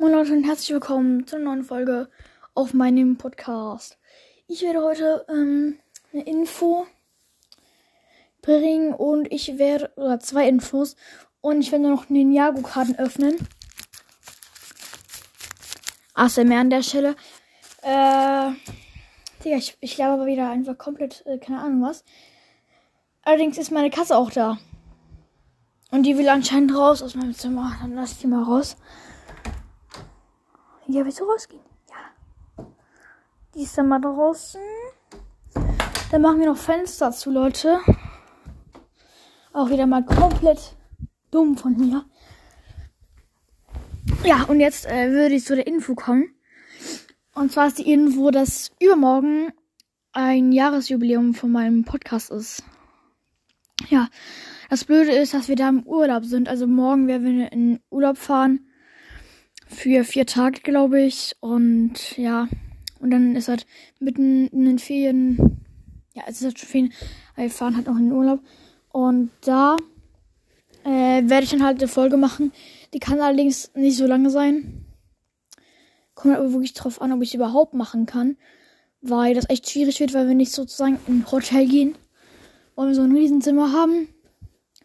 Moin Leute und herzlich willkommen zur neuen Folge auf meinem Podcast. Ich werde heute ähm, eine Info bringen und ich werde, oder zwei Infos, und ich werde noch Ninjago-Karten öffnen. ASMR an der Stelle. Äh, Digga, ich, ich glaube aber wieder einfach komplett, äh, keine Ahnung was. Allerdings ist meine Katze auch da. Und die will anscheinend raus aus meinem Zimmer. Dann lass ich die mal raus. Ja, willst du rausgehen? Ja. Die ist dann mal draußen. Dann machen wir noch Fenster zu, Leute. Auch wieder mal komplett dumm von mir. Ja, und jetzt äh, würde ich zu der Info kommen. Und zwar ist die Info, dass übermorgen ein Jahresjubiläum von meinem Podcast ist. Ja, das Blöde ist, dass wir da im Urlaub sind. Also morgen werden wir in Urlaub fahren. Für vier Tage, glaube ich. Und ja, und dann ist halt mitten in den Ferien. Ja, es ist halt schon Ferien. Wir fahren halt noch in den Urlaub. Und da äh, werde ich dann halt eine Folge machen. Die kann allerdings nicht so lange sein. Kommt aber wirklich drauf an, ob ich es überhaupt machen kann. Weil das echt schwierig wird, weil wir nicht sozusagen in ein Hotel gehen. Wollen wir so ein Riesenzimmer haben.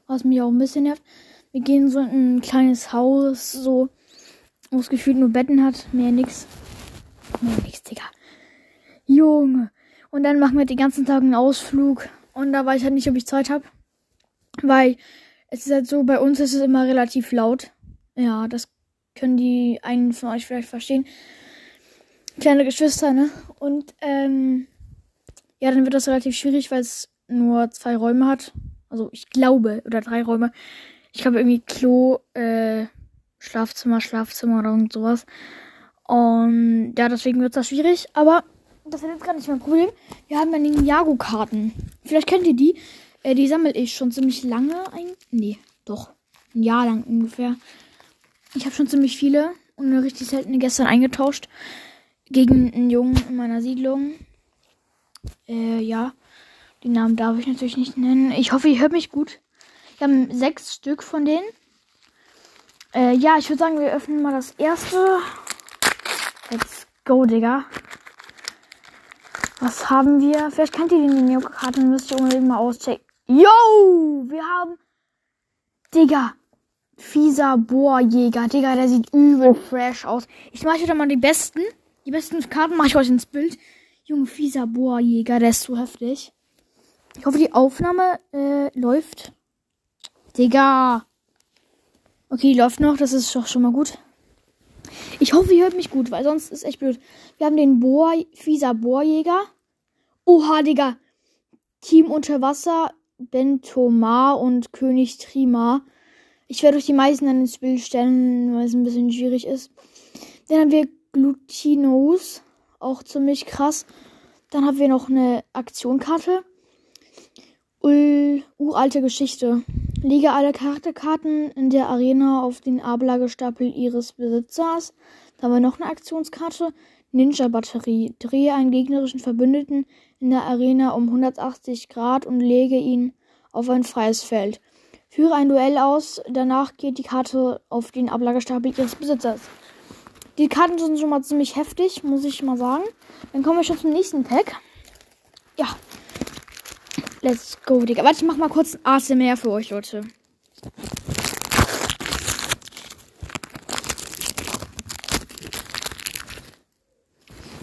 Was mich auch ein bisschen nervt. Wir gehen so in ein kleines Haus, so, wo es gefühlt nur Betten hat. Mehr nix. Mehr nix, Digga. Junge. Und dann machen wir den ganzen Tag einen Ausflug. Und da weiß ich halt nicht, ob ich Zeit habe. Weil es ist halt so, bei uns ist es immer relativ laut. Ja, das können die einen von euch vielleicht verstehen. Kleine Geschwister, ne? Und ähm, ja, dann wird das relativ schwierig, weil es nur zwei Räume hat. Also ich glaube, oder drei Räume. Ich glaube irgendwie Klo, äh, Schlafzimmer, Schlafzimmer oder irgend sowas. Und ja, deswegen wird das schwierig. Aber das ist jetzt gar nicht mein Problem. Wir haben ja Ninjago-Karten. Vielleicht kennt ihr die. Äh, die sammle ich schon ziemlich lange. Ein nee, doch. Ein Jahr lang ungefähr. Ich habe schon ziemlich viele und eine richtig seltene gestern eingetauscht. Gegen einen Jungen in meiner Siedlung. Äh, ja. Die Namen darf ich natürlich nicht nennen. Ich hoffe, ihr hört mich gut. Wir haben sechs Stück von denen. Äh, ja, ich würde sagen, wir öffnen mal das erste. Let's go, Digga. Was haben wir? Vielleicht kennt ihr die Neo-Karten, müsst ihr unbedingt mal auschecken. Yo! Wir haben. Digga. Fieser Bohrjäger. Digga, der sieht übel fresh aus. Ich mache wieder mal die besten. Die besten Karten mache ich euch ins Bild. Junge, fieser Bohrjäger, der ist so heftig. Ich hoffe, die Aufnahme äh, läuft. Digga. Okay, läuft noch. Das ist doch schon mal gut. Ich hoffe, ihr hört mich gut, weil sonst ist echt blöd. Wir haben den Bohr, fieser Bohrjäger. Oha, Digga. Team Unterwasser, Bentomar und König Trima. Ich werde euch die meisten dann ins Bild stellen, weil es ein bisschen schwierig ist. Dann haben wir Glutinos. Auch ziemlich krass. Dann haben wir noch eine Aktionkarte. Uralte Geschichte. Lege alle Charakterkarten in der Arena auf den Ablagestapel ihres Besitzers. Da haben wir noch eine Aktionskarte. Ninja-Batterie. Drehe einen gegnerischen Verbündeten in der Arena um 180 Grad und lege ihn auf ein freies Feld. Führe ein Duell aus, danach geht die Karte auf den Ablagestapel ihres Besitzers. Die Karten sind schon mal ziemlich heftig, muss ich mal sagen. Dann kommen wir schon zum nächsten Pack. Ja. Let's go, Digga. Warte, ich mach mal kurz ein ASMR für euch, Leute.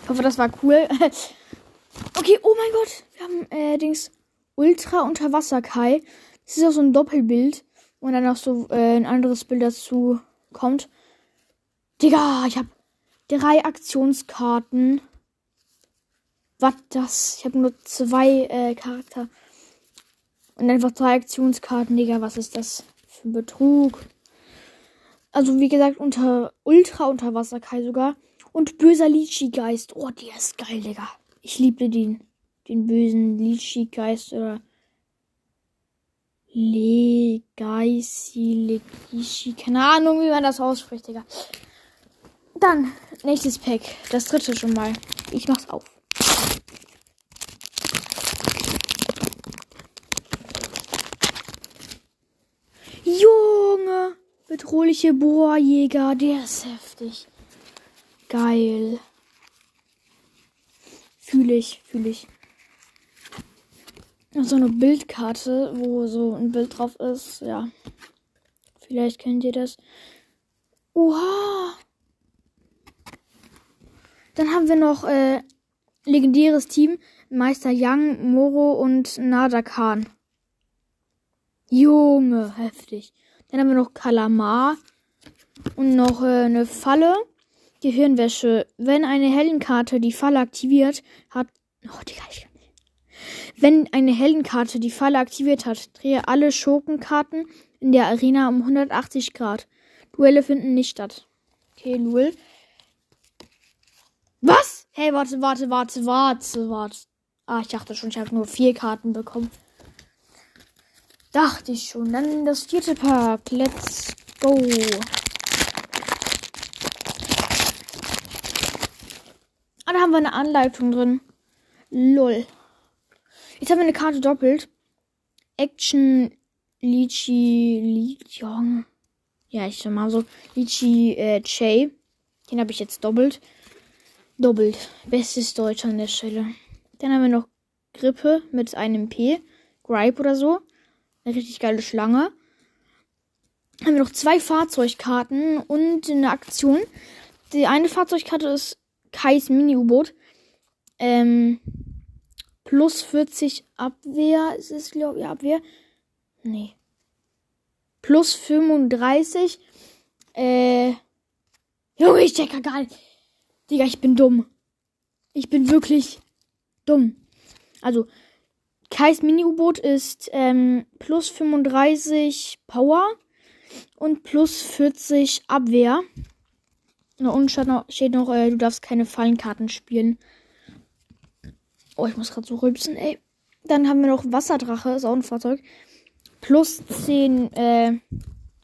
Ich hoffe, das war cool. okay, oh mein Gott. Wir haben äh, Dings Ultra Unterwasser Kai. Das ist auch so ein Doppelbild. Und dann noch so äh, ein anderes Bild dazu kommt. Digga, ich habe drei Aktionskarten. Was das? Ich habe nur zwei äh, Charakter. Und einfach drei Aktionskarten, Digga. Was ist das für ein Betrug? Also, wie gesagt, unter Ultra Unterwasser Kai sogar. Und böser Lichi-Geist. Oh, der ist geil, Digga. Ich liebe den. Den bösen Lichi-Geist oder. Legaisi, Legishi. Keine Ahnung, wie man das ausspricht, Digga. Dann, nächstes Pack. Das dritte schon mal. Ich mach's auf. Junge! Bedrohliche Bohrjäger, der ist heftig. Geil. Fühle ich, fühle ich. So eine Bildkarte, wo so ein Bild drauf ist. Ja. Vielleicht kennt ihr das. Oha! Dann haben wir noch äh, legendäres Team. Meister Yang, Moro und Nada Khan. Junge, heftig. Dann haben wir noch Kalamar und noch äh, eine Falle. Gehirnwäsche. Wenn eine Heldenkarte die Falle aktiviert hat. Oh, Digga, ich kann nicht. Wenn eine Heldenkarte die Falle aktiviert hat, drehe alle Schurkenkarten in der Arena um 180 Grad. Duelle finden nicht statt. Okay, Lul. Was? Hey, warte, warte, warte, warte, warte. Ah, ich dachte schon, ich habe nur vier Karten bekommen. Dachte ich schon. Dann das vierte Pack. Let's go. Ah, da haben wir eine Anleitung drin. Lol. Jetzt haben wir eine Karte doppelt. Action Lichi Lichong. Ja, ich sag mal so. Lichi äh, Che. Den habe ich jetzt doppelt. Doppelt. Bestes Deutsch an der Stelle. Dann haben wir noch Grippe mit einem P. Gripe oder so. Eine richtig geile Schlange. Haben wir noch zwei Fahrzeugkarten und eine Aktion. Die eine Fahrzeugkarte ist Kais Mini-U-Boot. Ähm, plus 40 Abwehr. Ist es, glaube ich, Abwehr? Nee. Plus 35. Äh. Junge, ich check nicht. Digga, ich bin dumm. Ich bin wirklich dumm. Also, Kais Mini-U-Boot ist ähm, plus 35 Power und plus 40 Abwehr. Und steht noch, steht noch äh, du darfst keine Fallenkarten spielen. Oh, ich muss gerade so rülpsen, ey. Dann haben wir noch Wasserdrache, ist auch ein Fahrzeug. Plus 10, äh,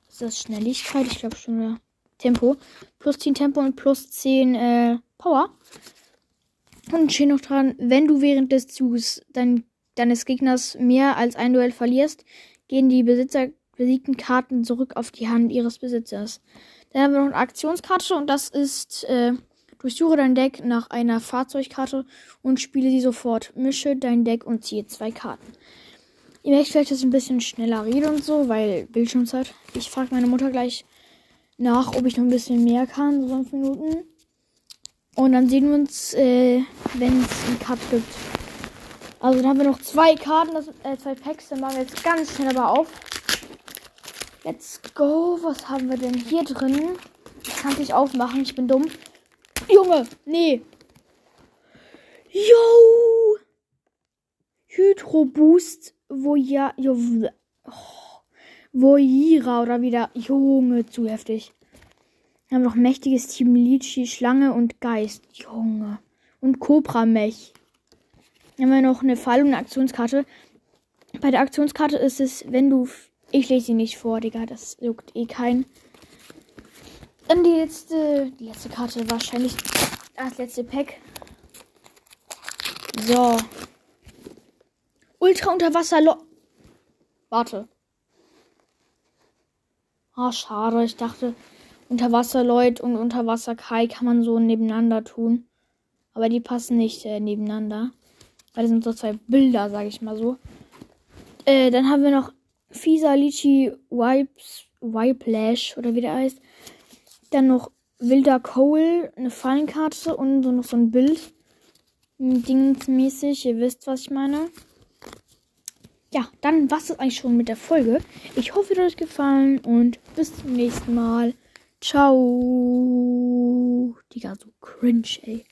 ist das Schnelligkeit? Ich glaube schon, ja. Tempo. Plus 10 Tempo und plus 10, äh, Power. Und steht noch dran, wenn du während des Zuges dein, deines Gegners mehr als ein Duell verlierst, gehen die Besitzer besiegten Karten zurück auf die Hand ihres Besitzers. Dann haben wir noch eine Aktionskarte und das ist, äh, durchsuche dein Deck nach einer Fahrzeugkarte und spiele sie sofort. Mische dein Deck und ziehe zwei Karten. Ihr merkt vielleicht, dass ich ein bisschen schneller rede und so, weil Bildschirmzeit. Ich frage meine Mutter gleich nach, ob ich noch ein bisschen mehr kann, so fünf Minuten. Und dann sehen wir uns, äh, wenn es einen Cut gibt. Also dann haben wir noch zwei Karten, das, äh, zwei Packs. Dann machen wir jetzt ganz schnell aber auf. Let's go. Was haben wir denn hier drin? Ich kann es nicht aufmachen, ich bin dumm. Junge, nee. Yo! Hydro Boost Voya jo, oh, Voira oder wieder. Junge, zu heftig. Wir haben noch mächtiges Team Lichi, Schlange und Geist. Junge. Und Cobra Mech. Haben wir noch eine Fall- und eine Aktionskarte. Bei der Aktionskarte ist es, wenn du. Ich lese sie nicht vor, Digga. Das juckt eh keinen. Dann die letzte. Die letzte Karte wahrscheinlich. Das letzte Pack. So. Ultra Unterwasser. Warte. Ah, oh, schade. Ich dachte, Unterwasser Lloyd und Unterwasser Kai kann man so nebeneinander tun. Aber die passen nicht äh, nebeneinander. Weil das sind so zwei Bilder, sage ich mal so. Äh, dann haben wir noch Fisa Lichi Wipes, Wiplash oder wie der heißt. Dann noch Wilder Cole, eine Fallenkarte und so noch so ein Bild. Dingsmäßig, ihr wisst, was ich meine. Ja, dann war es eigentlich schon mit der Folge. Ich hoffe, es hat euch gefallen und bis zum nächsten Mal. Ciao. Digga, so cringe, ey.